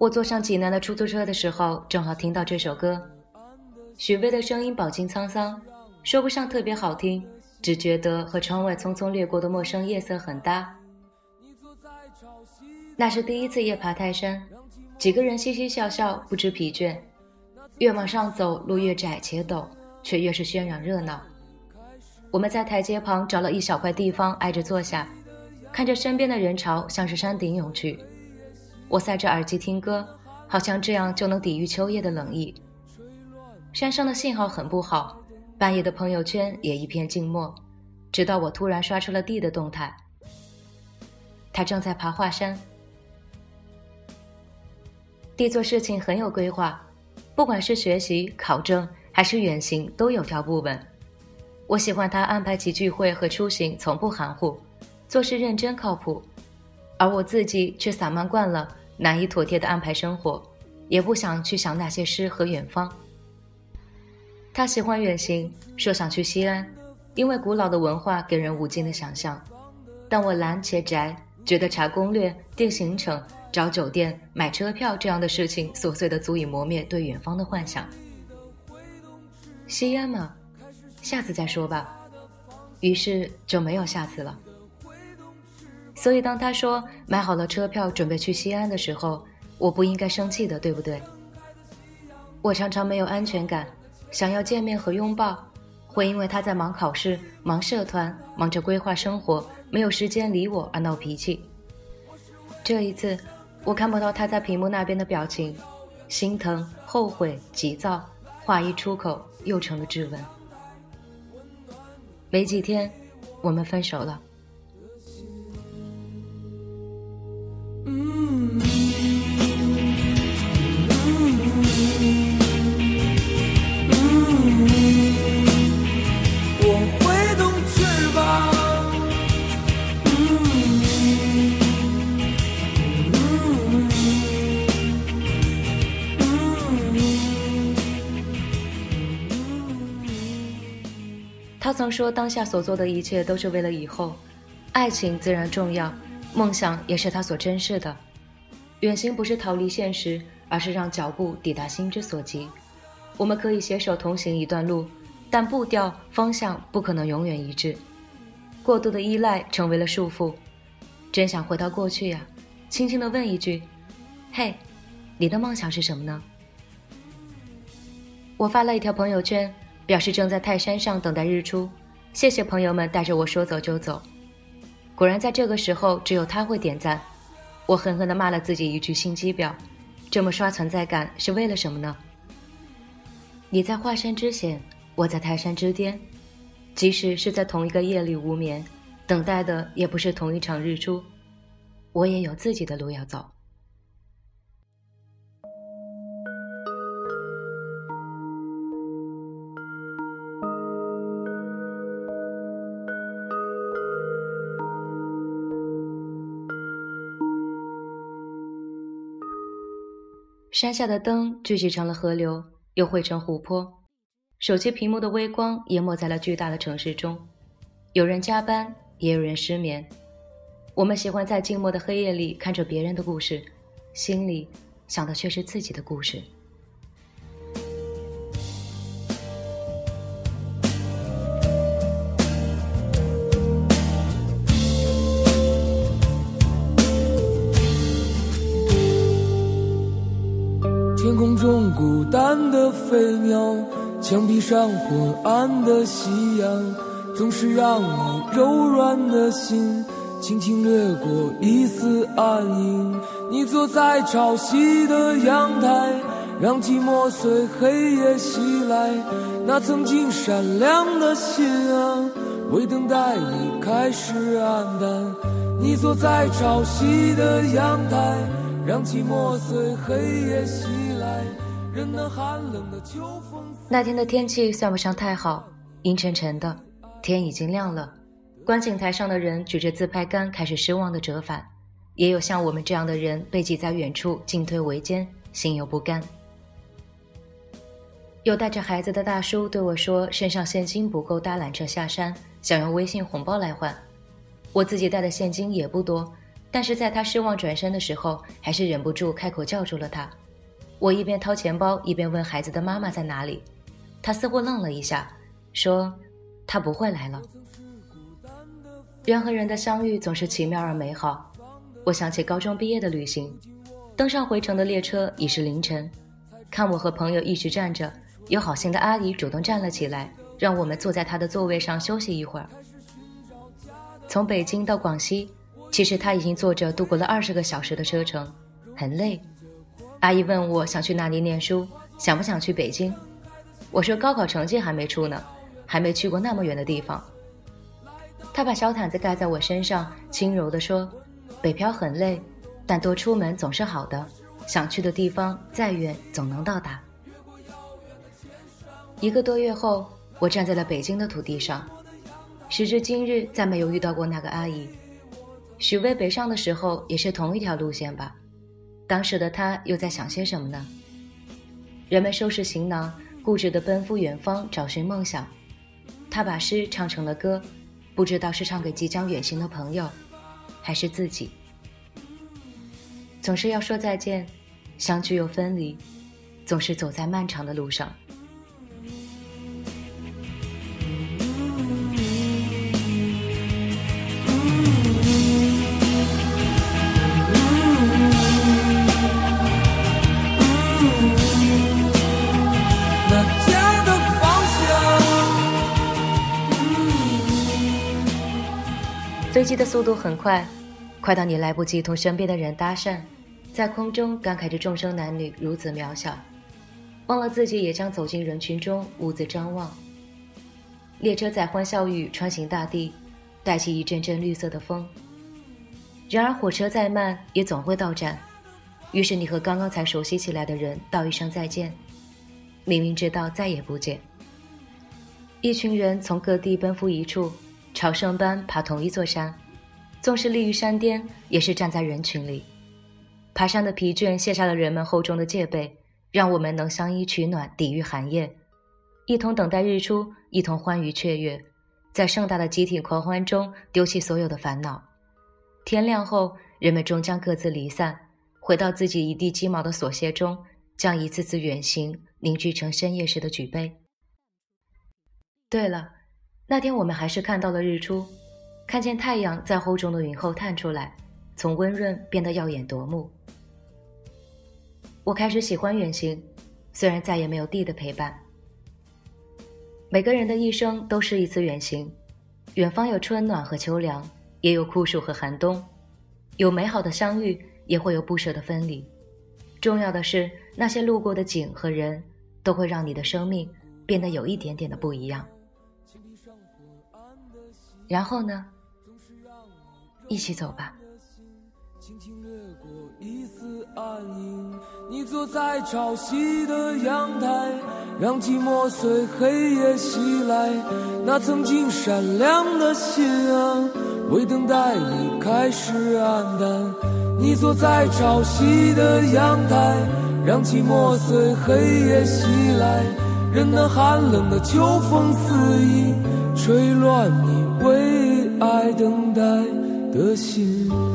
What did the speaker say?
我坐上济南的出租车的时候，正好听到这首歌。许巍的声音饱经沧桑，说不上特别好听，只觉得和窗外匆匆掠过的陌生夜色很搭。那是第一次夜爬泰山，几个人嘻嘻笑笑，不知疲倦。越往上走，路越窄且陡，却越是喧嚷热闹。我们在台阶旁找了一小块地方挨着坐下，看着身边的人潮像是山顶涌去。我塞着耳机听歌，好像这样就能抵御秋夜的冷意。山上的信号很不好，半夜的朋友圈也一片静默。直到我突然刷出了 D 的动态，他正在爬华山。D 做事情很有规划，不管是学习、考证还是远行，都有条不紊。我喜欢他安排起聚会和出行从不含糊，做事认真靠谱，而我自己却散漫惯了，难以妥帖的安排生活，也不想去想那些诗和远方。他喜欢远行，说想去西安，因为古老的文化给人无尽的想象。但我懒且宅，觉得查攻略、定行程、找酒店、买车票这样的事情琐碎的足以磨灭对远方的幻想。西安嘛，下次再说吧。于是就没有下次了。所以当他说买好了车票准备去西安的时候，我不应该生气的，对不对？我常常没有安全感。想要见面和拥抱，会因为他在忙考试、忙社团、忙着规划生活，没有时间理我而闹脾气。这一次，我看不到他在屏幕那边的表情，心疼、后悔、急躁，话一出口又成了质问。没几天，我们分手了。他曾说：“当下所做的一切都是为了以后，爱情自然重要，梦想也是他所珍视的。远行不是逃离现实，而是让脚步抵达心之所及。我们可以携手同行一段路，但步调方向不可能永远一致。过度的依赖成为了束缚，真想回到过去呀，轻轻地问一句：嘿，你的梦想是什么呢？”我发了一条朋友圈。表示正在泰山上等待日出，谢谢朋友们带着我说走就走。果然在这个时候，只有他会点赞。我狠狠地骂了自己一句心机婊，这么刷存在感是为了什么呢？你在华山之险，我在泰山之巅，即使是在同一个夜里无眠，等待的也不是同一场日出。我也有自己的路要走。山下的灯聚集成了河流，又汇成湖泊。手机屏幕的微光淹没在了巨大的城市中。有人加班，也有人失眠。我们喜欢在静默的黑夜里看着别人的故事，心里想的却是自己的故事。中孤单的飞鸟，墙壁上昏暗的夕阳，总是让你柔软的心轻轻掠过一丝暗影。你坐在潮汐的阳台，让寂寞随黑夜袭来。那曾经闪亮的心啊，为等待你开始黯淡。你坐在潮汐的阳台，让寂寞随黑夜袭来。那天的天气算不上太好，阴沉沉的，天已经亮了。观景台上的人举着自拍杆，开始失望的折返，也有像我们这样的人被挤在远处，进退维艰，心有不甘。有带着孩子的大叔对我说：“身上现金不够搭缆车下山，想用微信红包来换。”我自己带的现金也不多，但是在他失望转身的时候，还是忍不住开口叫住了他。我一边掏钱包，一边问孩子的妈妈在哪里。他似乎愣了一下，说：“他不会来了。”人和人的相遇总是奇妙而美好。我想起高中毕业的旅行，登上回程的列车已是凌晨。看我和朋友一直站着，有好心的阿姨主动站了起来，让我们坐在她的座位上休息一会儿。从北京到广西。其实他已经坐着度过了二十个小时的车程，很累。阿姨问我想去哪里念书，想不想去北京？我说高考成绩还没出呢，还没去过那么远的地方。他把小毯子盖在我身上，轻柔地说：“北漂很累，但多出门总是好的。想去的地方再远，总能到达。”一个多月后，我站在了北京的土地上，时至今日，再没有遇到过那个阿姨。许巍北上的时候也是同一条路线吧？当时的他又在想些什么呢？人们收拾行囊，固执地奔赴远方找寻梦想。他把诗唱成了歌，不知道是唱给即将远行的朋友，还是自己。总是要说再见，相聚又分离，总是走在漫长的路上。飞机的速度很快，快到你来不及同身边的人搭讪，在空中感慨着众生男女如此渺小，忘了自己也将走进人群中兀自张望。列车载欢笑语穿行大地，带起一阵阵绿色的风。然而火车再慢也总会到站，于是你和刚刚才熟悉起来的人道一声再见，明明知道再也不见。一群人从各地奔赴一处。朝圣般爬同一座山，纵是立于山巅，也是站在人群里。爬山的疲倦卸下了人们厚重的戒备，让我们能相依取暖，抵御寒夜，一同等待日出，一同欢愉雀跃，在盛大的集体狂欢中丢弃所有的烦恼。天亮后，人们终将各自离散，回到自己一地鸡毛的琐屑中，将一次次远行凝聚成深夜时的举杯。对了。那天我们还是看到了日出，看见太阳在厚重的云后探出来，从温润变得耀眼夺目。我开始喜欢远行，虽然再也没有地的陪伴。每个人的一生都是一次远行，远方有春暖和秋凉，也有酷暑和寒冬，有美好的相遇，也会有不舍的分离。重要的是，那些路过的景和人，都会让你的生命变得有一点点的不一样。然后呢？一起走吧。一丝暗影你坐在潮汐的阳台，让寂寞随黑夜袭来。那曾经闪亮的心啊，为等待你开始黯淡。你坐在潮汐的阳台，让寂寞随黑夜袭来。任那寒冷的秋风肆意吹乱你。为爱等待的心。